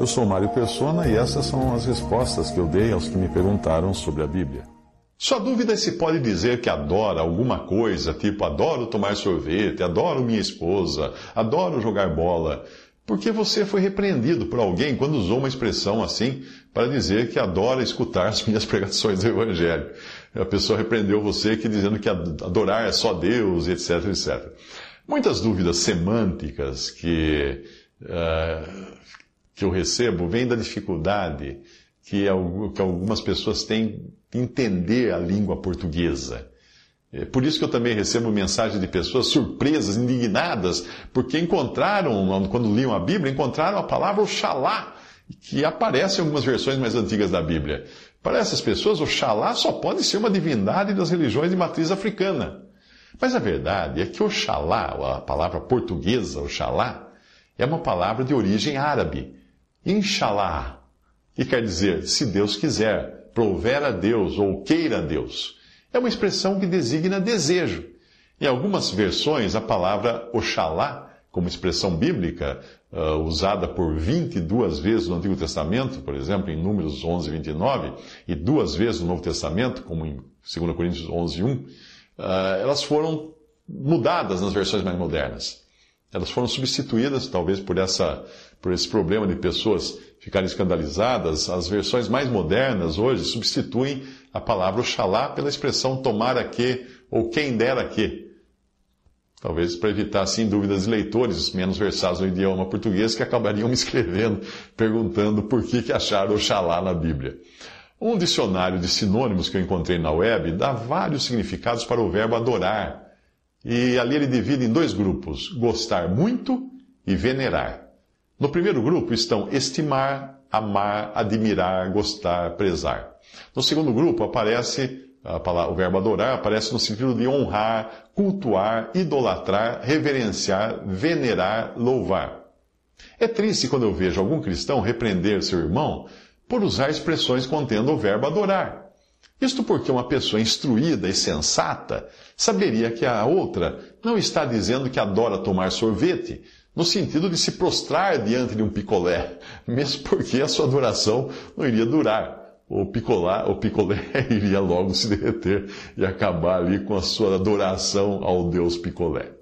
Eu sou Mário Persona e essas são as respostas que eu dei aos que me perguntaram sobre a Bíblia. Sua dúvida é se pode dizer que adora alguma coisa, tipo adoro tomar sorvete, adoro minha esposa, adoro jogar bola, porque você foi repreendido por alguém quando usou uma expressão assim para dizer que adora escutar as minhas pregações do Evangelho. A pessoa repreendeu você que dizendo que adorar é só Deus, etc, etc. Muitas dúvidas semânticas que, uh, que eu recebo vêm da dificuldade que, algumas pessoas têm de entender a língua portuguesa. É por isso que eu também recebo mensagens de pessoas surpresas, indignadas, porque encontraram, quando liam a Bíblia, encontraram a palavra Oxalá, que aparece em algumas versões mais antigas da Bíblia. Para essas pessoas, Oxalá só pode ser uma divindade das religiões de matriz africana. Mas a verdade é que Oxalá, a palavra portuguesa, Oxalá, é uma palavra de origem árabe. Inshallah, que quer dizer, se Deus quiser, prover a Deus ou queira a Deus. É uma expressão que designa desejo. Em algumas versões, a palavra Oxalá, como expressão bíblica, uh, usada por 22 vezes no Antigo Testamento, por exemplo, em Números 11, 29, e duas vezes no Novo Testamento, como em 2 Coríntios 11, 1, uh, elas foram mudadas nas versões mais modernas. Elas foram substituídas, talvez por, essa, por esse problema de pessoas ficarem escandalizadas, as versões mais modernas hoje substituem a palavra Oxalá pela expressão tomara que ou quem dera que. Talvez para evitar, assim, dúvidas de leitores menos versados no idioma português que acabariam me escrevendo, perguntando por que, que acharam Oxalá na Bíblia. Um dicionário de sinônimos que eu encontrei na web dá vários significados para o verbo adorar. E ali ele divide em dois grupos: gostar muito e venerar. No primeiro grupo estão estimar, amar, admirar, gostar, prezar. No segundo grupo aparece o verbo adorar, aparece no sentido de honrar, cultuar, idolatrar, reverenciar, venerar, louvar. É triste quando eu vejo algum cristão repreender seu irmão por usar expressões contendo o verbo adorar. Isto porque uma pessoa instruída e sensata saberia que a outra não está dizendo que adora tomar sorvete, no sentido de se prostrar diante de um picolé, mesmo porque a sua adoração não iria durar. O, picolá, o picolé iria logo se derreter e acabar ali com a sua adoração ao Deus picolé.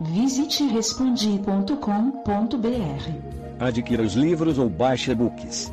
Visite respondi.com.br. Adquira os livros ou baixe e-books.